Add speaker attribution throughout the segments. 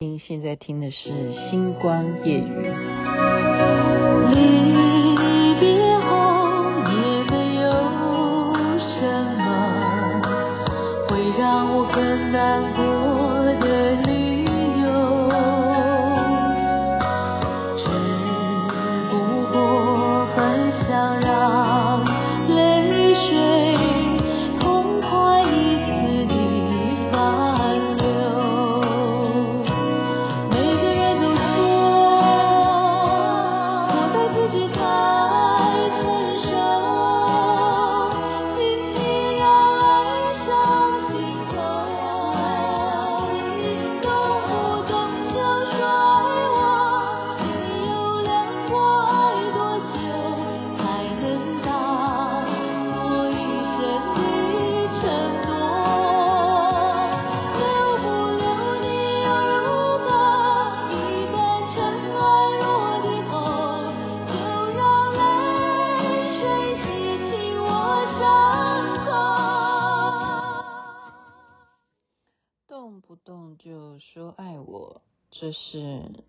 Speaker 1: 您现在听的是《星光夜雨》。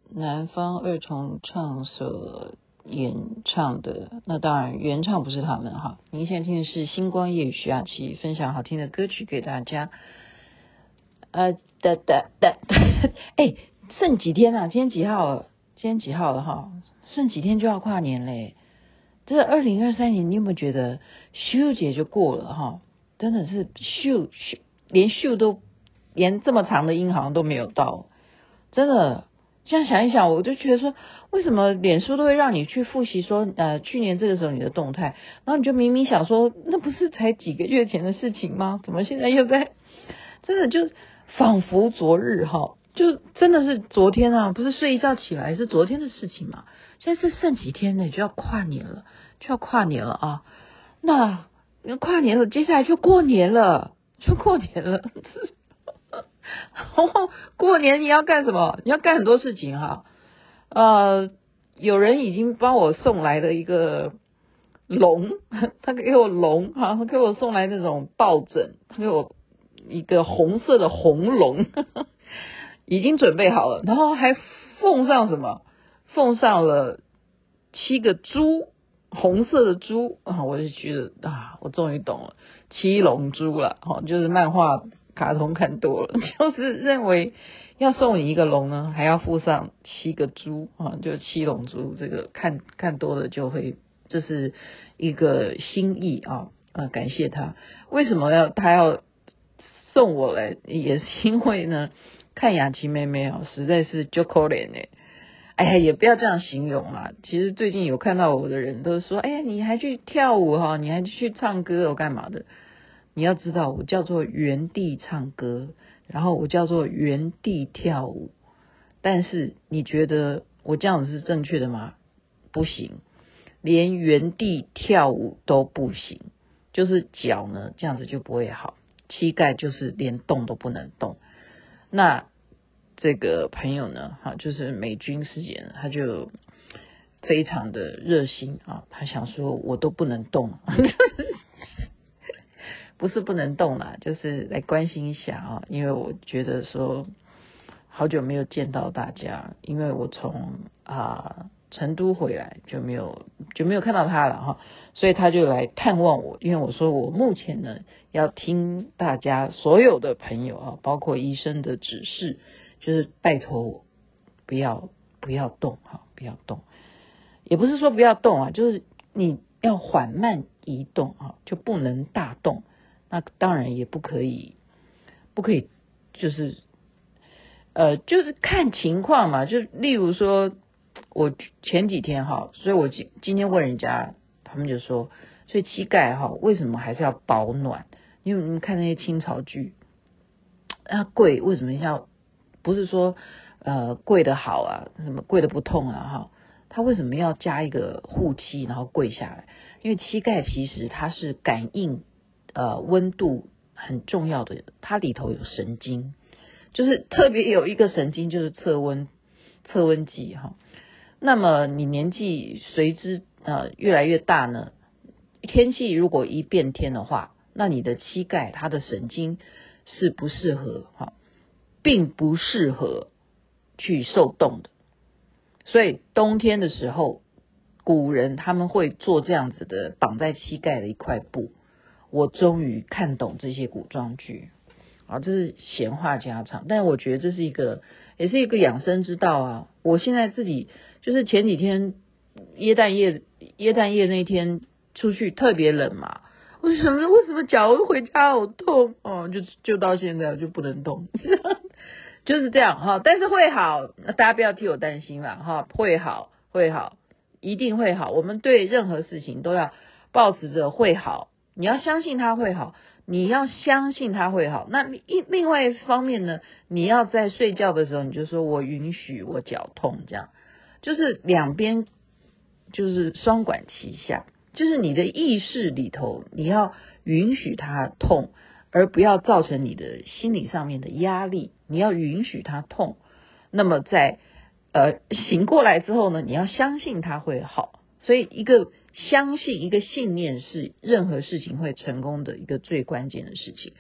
Speaker 1: 南方二重唱所演唱的。那当然，原唱不是他们哈。您现在听的是《星光夜雨》，徐雅琪分享好听的歌曲给大家。呃，的的的，哎，剩几天啊？今天几号？今天几号了哈？剩几天就要跨年嘞！这二零二三年，你有没有觉得秀姐就过了哈？真的是秀秀，连秀都。连这么长的音好像都没有到，真的。现在想一想，我就觉得说，为什么脸书都会让你去复习说，呃，去年这个时候你的动态，然后你就明明想说，那不是才几个月前的事情吗？怎么现在又在？真的就仿佛昨日哈，就真的是昨天啊，不是睡一觉起来是昨天的事情嘛？现在是剩几天呢？就要跨年了，就要跨年了啊！那跨年了，接下来就过年了，就过年了。哦，过年你要干什么？你要干很多事情哈。呃，有人已经帮我送来了一个龙，他给我龙哈，他给我送来那种抱枕，他给我一个红色的红龙，已经准备好了，然后还奉上什么？奉上了七个猪，红色的猪啊！我就觉得啊，我终于懂了，七龙珠了哈，就是漫画。卡通看多了，就是认为要送你一个龙呢，还要附上七个猪啊，就七龙珠。这个看看多了就会，这是一个心意啊啊！感谢他，为什么要他要送我来？也是因为呢，看雅琪妹妹啊，实在是就可怜哎。哎呀，也不要这样形容啦。其实最近有看到我的人都说，哎呀，你还去跳舞哈，你还去唱歌，我干嘛的？你要知道，我叫做原地唱歌，然后我叫做原地跳舞。但是你觉得我这样子是正确的吗？不行，连原地跳舞都不行。就是脚呢，这样子就不会好，膝盖就是连动都不能动。那这个朋友呢，哈，就是美军师姐，他就非常的热心啊，他想说我都不能动。不是不能动啦，就是来关心一下啊，因为我觉得说好久没有见到大家，因为我从啊成都回来就没有就没有看到他了哈，所以他就来探望我，因为我说我目前呢要听大家所有的朋友啊，包括医生的指示，就是拜托我不要不要动哈，不要动，也不是说不要动啊，就是你要缓慢移动啊，就不能大动。那当然也不可以，不可以，就是，呃，就是看情况嘛。就例如说，我前几天哈，所以我今今天问人家，他们就说，所以膝盖哈，为什么还是要保暖？因为你看那些清朝剧，那跪为什么要？不是说呃跪的好啊，什么跪的不痛啊哈？他为什么要加一个护膝，然后跪下来？因为膝盖其实它是感应。呃，温度很重要的，它里头有神经，就是特别有一个神经，就是测温测温计哈。那么你年纪随之呃越来越大呢，天气如果一变天的话，那你的膝盖它的神经是不适合哈，并不适合去受冻的。所以冬天的时候，古人他们会做这样子的绑在膝盖的一块布。我终于看懂这些古装剧啊，这是闲话家常，但我觉得这是一个，也是一个养生之道啊。我现在自己就是前几天耶诞夜耶诞夜那天出去特别冷嘛，为什么为什么脚回家好痛哦？就就到现在我就不能动，就是这样哈。但是会好，大家不要替我担心了哈，会好会好，一定会好。我们对任何事情都要抱持着会好。你要相信他会好，你要相信他会好。那一另外一方面呢，你要在睡觉的时候，你就说我允许我脚痛，这样就是两边就是双管齐下，就是你的意识里头，你要允许他痛，而不要造成你的心理上面的压力。你要允许他痛，那么在呃醒过来之后呢，你要相信他会好。所以一个。相信一个信念是任何事情会成功的一个最关键的事情。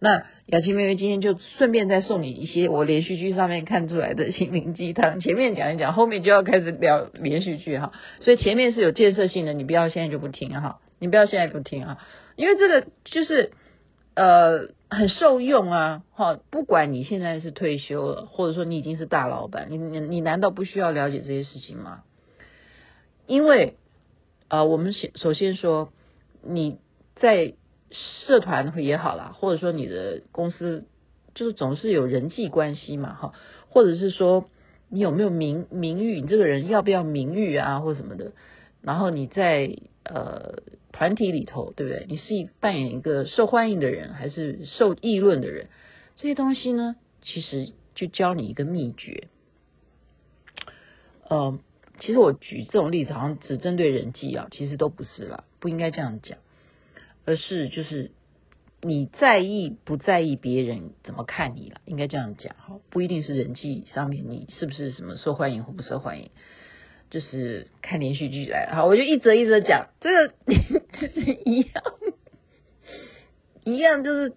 Speaker 1: 那雅琪妹妹今天就顺便再送你一些我连续剧上面看出来的心灵鸡汤。前面讲一讲，后面就要开始聊连续剧哈。所以前面是有建设性的，你不要现在就不听哈，你不要现在不听啊，因为这个就是呃很受用啊哈。不管你现在是退休了，或者说你已经是大老板，你你你难道不需要了解这些事情吗？因为。啊、我们先首先说，你在社团也好啦，或者说你的公司就是总是有人际关系嘛，哈，或者是说你有没有名名誉，你这个人要不要名誉啊，或什么的。然后你在呃团体里头，对不对？你是扮演一个受欢迎的人，还是受议论的人？这些东西呢，其实就教你一个秘诀，嗯、其实我举这种例子，好像只针对人际啊，其实都不是啦，不应该这样讲，而是就是你在意不在意别人怎么看你了，应该这样讲哈，不一定是人际上面你是不是什么受欢迎或不受欢迎，就是看连续剧来哈，我就一则一则讲，这个 就是一样，一样就是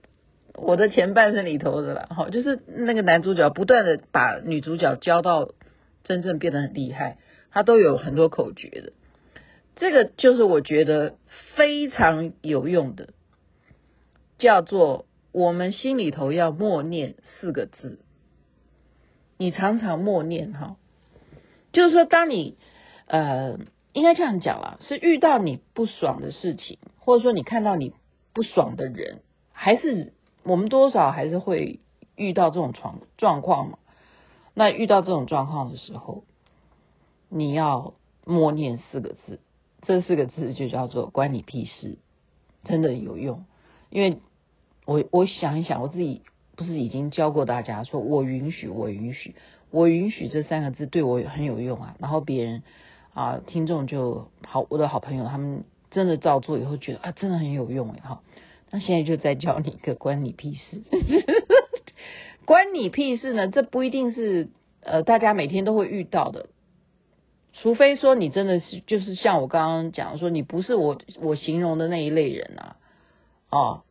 Speaker 1: 我的前半生里头的了哈，就是那个男主角不断的把女主角教到真正变得很厉害。他都有很多口诀的，这个就是我觉得非常有用的，叫做我们心里头要默念四个字，你常常默念哈，就是说当你呃应该这样讲啦，是遇到你不爽的事情，或者说你看到你不爽的人，还是我们多少还是会遇到这种状状况嘛，那遇到这种状况的时候。你要默念四个字，这四个字就叫做“关你屁事”，真的有用。因为我我想一想，我自己不是已经教过大家，说我允许，我允许，我允许这三个字对我很有用啊。然后别人啊，听众就好，我的好朋友他们真的照做以后，觉得啊，真的很有用哎哈。那现在就再教你一个“关你屁事”，关你屁事呢？这不一定是呃大家每天都会遇到的。除非说你真的是就是像我刚刚讲说，你不是我我形容的那一类人啊，哦，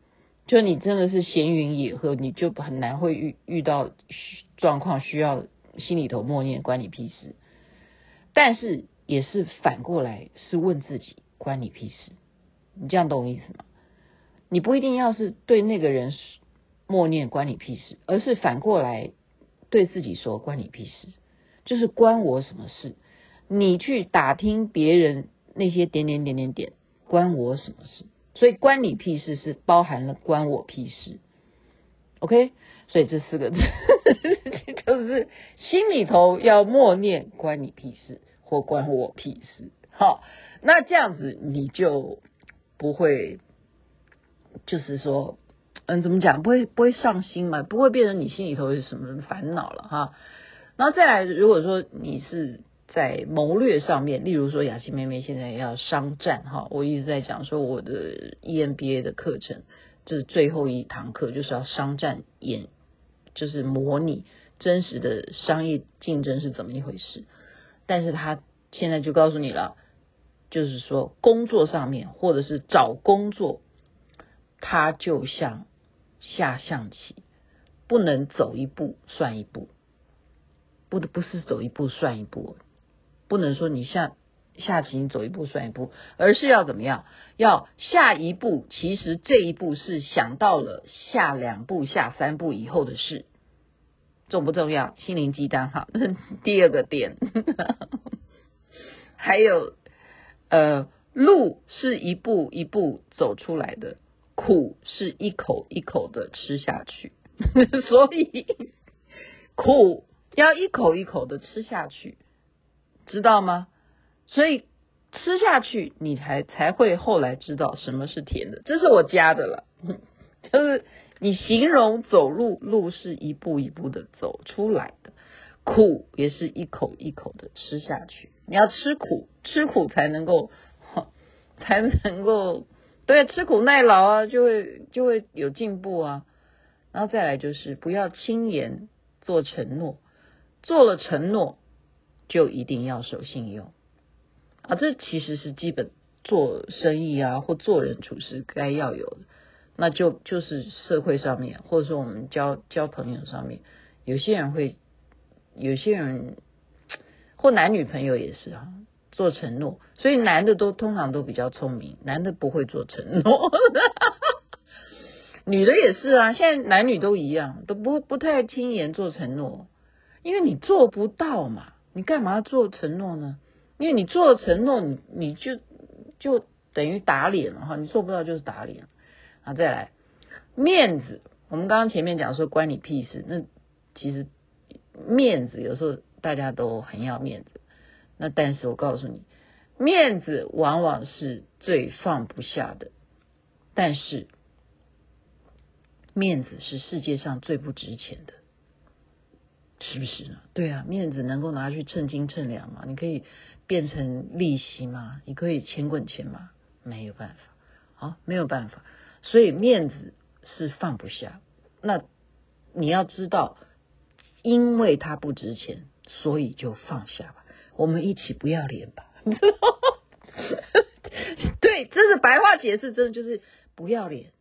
Speaker 1: 就你真的是闲云野鹤，你就很难会遇遇到状况需要心里头默念关你屁事。但是也是反过来是问自己关你屁事，你这样懂我意思吗？你不一定要是对那个人默念关你屁事，而是反过来对自己说关你屁事，就是关我什么事？你去打听别人那些点点点点点，关我什么事？所以关你屁事是包含了关我屁事，OK？所以这四个字就是心里头要默念关你屁事或关我屁事。好，那这样子你就不会，就是说，嗯，怎么讲？不会不会上心嘛？不会变成你心里头有什么烦恼了哈？然后再来，如果说你是。在谋略上面，例如说雅琪妹妹现在要商战哈，我一直在讲说我的 EMBA 的课程，这是最后一堂课，就是要商战演，就是模拟真实的商业竞争是怎么一回事。但是他现在就告诉你了，就是说工作上面或者是找工作，它就像下象棋，不能走一步算一步。不不是走一步算一步，不能说你下下棋你走一步算一步，而是要怎么样？要下一步，其实这一步是想到了下两步、下三步以后的事，重不重要？心灵鸡汤哈，第二个点，还有呃，路是一步一步走出来的，苦是一口一口的吃下去，所以苦。要一口一口的吃下去，知道吗？所以吃下去，你才才会后来知道什么是甜的。这是我加的了，就是你形容走路，路是一步一步的走出来的，苦也是一口一口的吃下去。你要吃苦，吃苦才能够，才能够对，吃苦耐劳啊，就会就会有进步啊。然后再来就是不要轻言做承诺。做了承诺，就一定要守信用啊！这其实是基本做生意啊，或做人处事该要有的。那就就是社会上面，或者说我们交交朋友上面，有些人会，有些人或男女朋友也是啊，做承诺。所以男的都通常都比较聪明，男的不会做承诺，女的也是啊。现在男女都一样，都不不太轻言做承诺。因为你做不到嘛，你干嘛做承诺呢？因为你做了承诺，你你就就等于打脸了哈，你做不到就是打脸。啊，再来面子，我们刚刚前面讲说关你屁事，那其实面子有时候大家都很要面子，那但是我告诉你，面子往往是最放不下的，但是面子是世界上最不值钱的。是不是呢？对啊，面子能够拿去称斤称两吗？你可以变成利息吗？你可以钱滚钱吗？没有办法，好，没有办法。所以面子是放不下。那你要知道，因为它不值钱，所以就放下吧。我们一起不要脸吧。对，这是白话解释，真的就是不要脸。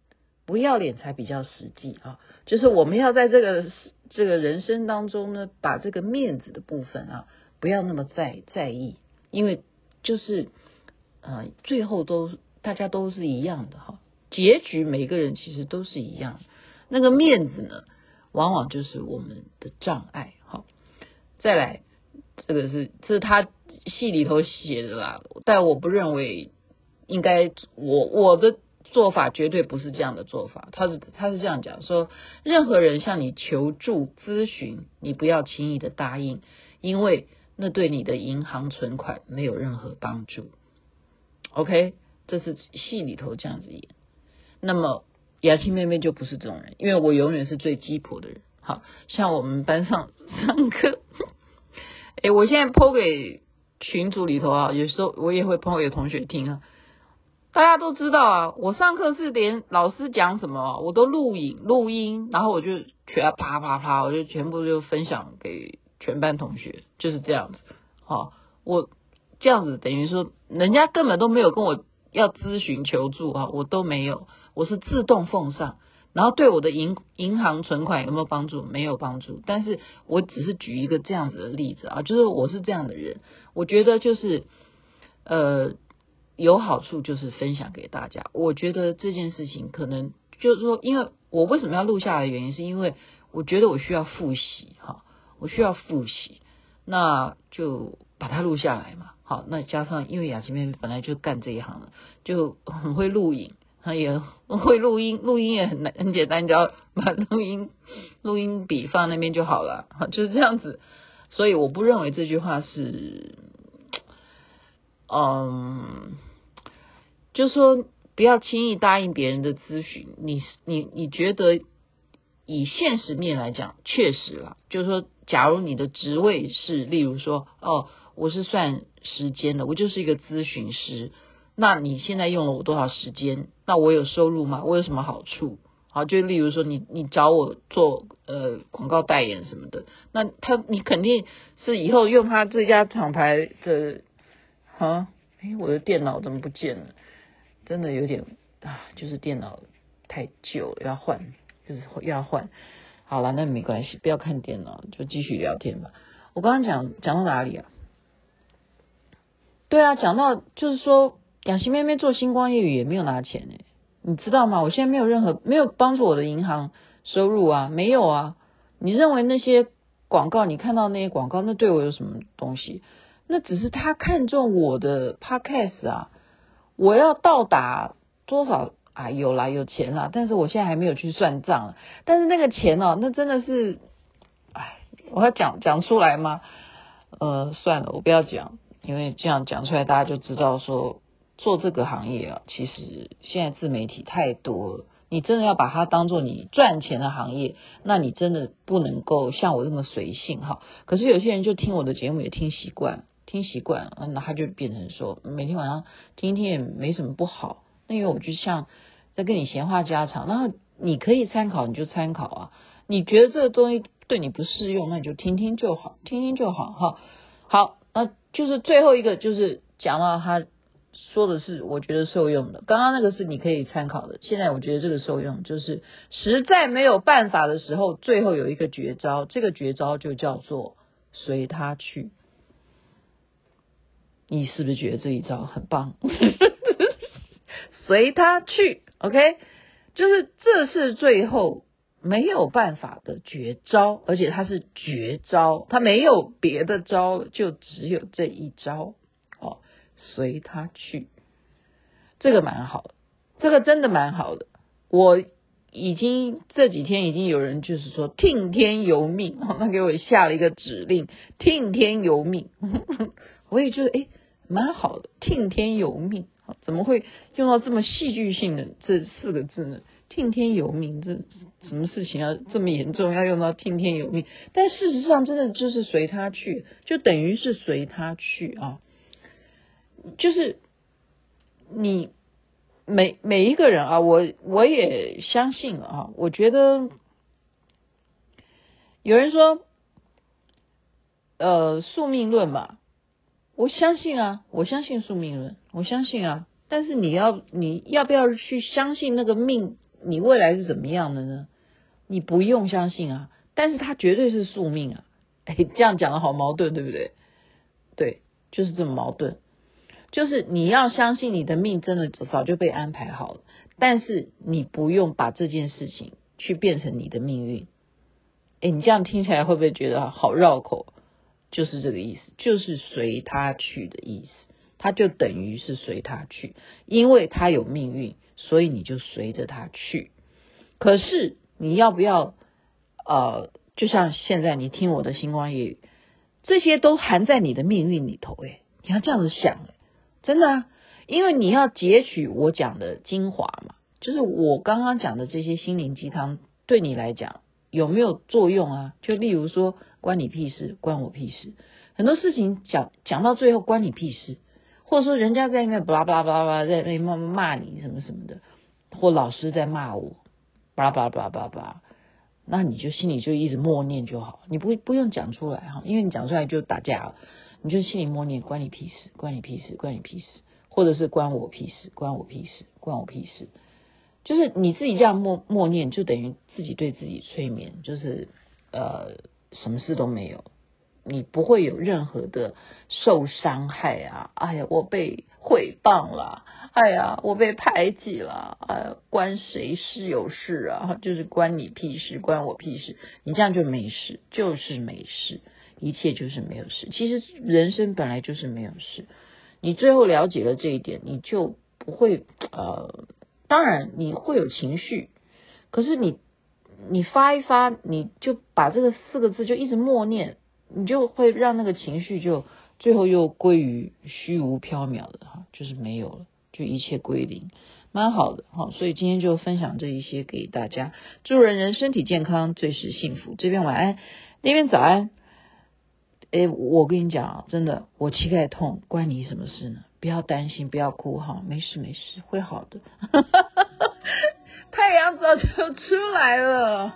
Speaker 1: 不要脸才比较实际啊！就是我们要在这个这个人生当中呢，把这个面子的部分啊，不要那么在在意，因为就是呃，最后都大家都是一样的哈，结局每个人其实都是一样。那个面子呢，往往就是我们的障碍。哈，再来，这个是这是他戏里头写的啦，但我不认为应该我我的。做法绝对不是这样的做法，他是他是这样讲说，任何人向你求助咨询，你不要轻易的答应，因为那对你的银行存款没有任何帮助。OK，这是戏里头这样子演。那么雅琪妹妹就不是这种人，因为我永远是最鸡婆的人。好像我们班上上课，哎，我现在抛给群组里头啊，有时候我也会抛给同学听啊。大家都知道啊，我上课是连老师讲什么我都录影录音，然后我就全啪啪啪，我就全部就分享给全班同学，就是这样子。好，我这样子等于说，人家根本都没有跟我要咨询求助啊，我都没有，我是自动奉上。然后对我的银银行存款有没有帮助？没有帮助。但是我只是举一个这样子的例子啊，就是我是这样的人，我觉得就是呃。有好处就是分享给大家。我觉得这件事情可能就是说，因为我为什么要录下来的原因，是因为我觉得我需要复习哈，我需要复习，那就把它录下来嘛。好，那加上因为雅琪妹妹本来就干这一行的，就很会录影，她也会录音，录音也很难很简单，只要把录音录音笔放那边就好了，就是这样子。所以我不认为这句话是，嗯。就是说，不要轻易答应别人的咨询。你你你觉得，以现实面来讲，确实啦。就是说，假如你的职位是，例如说，哦，我是算时间的，我就是一个咨询师。那你现在用了我多少时间？那我有收入吗？我有什么好处？好，就例如说你，你找我做呃广告代言什么的，那他你肯定是以后用他这家厂牌的，啊，哎，我的电脑怎么不见了？真的有点啊，就是电脑太旧，要换，就是要换。好了，那没关系，不要看电脑，就继续聊天吧。我刚刚讲讲到哪里啊？对啊，讲到就是说，雅琪妹妹做星光夜语也没有拿钱哎，你知道吗？我现在没有任何没有帮助我的银行收入啊，没有啊。你认为那些广告，你看到那些广告，那对我有什么东西？那只是他看中我的 podcast 啊，我要到达多少啊？有啦，有钱啦，但是我现在还没有去算账。但是那个钱哦，那真的是，哎，我要讲讲出来吗？呃，算了，我不要讲，因为这样讲出来，大家就知道说做这个行业啊，其实现在自媒体太多了。你真的要把它当做你赚钱的行业，那你真的不能够像我这么随性哈。可是有些人就听我的节目也听习惯，听习惯，那他就变成说每天晚上听一听也没什么不好。那因为我就像在跟你闲话家常，然后你可以参考你就参考啊。你觉得这个东西对你不适用，那你就听听就好，听听就好哈。好，那就是最后一个就是讲到他。说的是我觉得受用的，刚刚那个是你可以参考的。现在我觉得这个受用，就是实在没有办法的时候，最后有一个绝招，这个绝招就叫做随他去。你是不是觉得这一招很棒？随他去，OK，就是这是最后没有办法的绝招，而且它是绝招，它没有别的招了，就只有这一招哦。随他去，这个蛮好的，这个真的蛮好的。我已经这几天已经有人就是说听天由命，他给我下了一个指令，听天由命。我也觉得诶蛮好的，听天由命，怎么会用到这么戏剧性的这四个字呢？听天由命，这什么事情要这么严重，要用到听天由命？但事实上，真的就是随他去，就等于是随他去啊。就是你每每一个人啊，我我也相信啊，我觉得有人说，呃，宿命论嘛，我相信啊，我相信宿命论，我相信啊。但是你要你要不要去相信那个命，你未来是怎么样的呢？你不用相信啊，但是它绝对是宿命啊。哎，这样讲的好矛盾，对不对？对，就是这么矛盾。就是你要相信你的命真的早就被安排好了，但是你不用把这件事情去变成你的命运。诶，你这样听起来会不会觉得好绕口？就是这个意思，就是随他去的意思。他就等于是随他去，因为他有命运，所以你就随着他去。可是你要不要？呃，就像现在你听我的星光夜语，这些都含在你的命运里头。诶，你要这样子想。真的啊，因为你要截取我讲的精华嘛，就是我刚刚讲的这些心灵鸡汤，对你来讲有没有作用啊？就例如说，关你屁事，关我屁事。很多事情讲讲到最后，关你屁事，或者说人家在那边巴拉巴拉巴拉在那骂骂你什么什么的，或老师在骂我，巴拉巴拉巴拉巴拉，那你就心里就一直默念就好，你不不用讲出来哈，因为你讲出来就打架了。你就心里默念，关你屁事，关你屁事，关你屁事，或者是关我屁事，关我屁事，关我屁事，就是你自己这样默默念，就等于自己对自己催眠，就是呃，什么事都没有，你不会有任何的受伤害啊！哎呀，我被诽谤了，哎呀，我被排挤了，哎，关谁事有事啊？就是关你屁事，关我屁事，你这样就没事，就是没事。一切就是没有事，其实人生本来就是没有事。你最后了解了这一点，你就不会呃，当然你会有情绪，可是你你发一发，你就把这个四个字就一直默念，你就会让那个情绪就最后又归于虚无缥缈的哈，就是没有了，就一切归零，蛮好的哈。所以今天就分享这一些给大家，祝人人身体健康，最是幸福。这边晚安，那边早安。哎，我跟你讲，真的，我膝盖痛，关你什么事呢？不要担心，不要哭哈，没事没事，会好的。太阳早就出来了。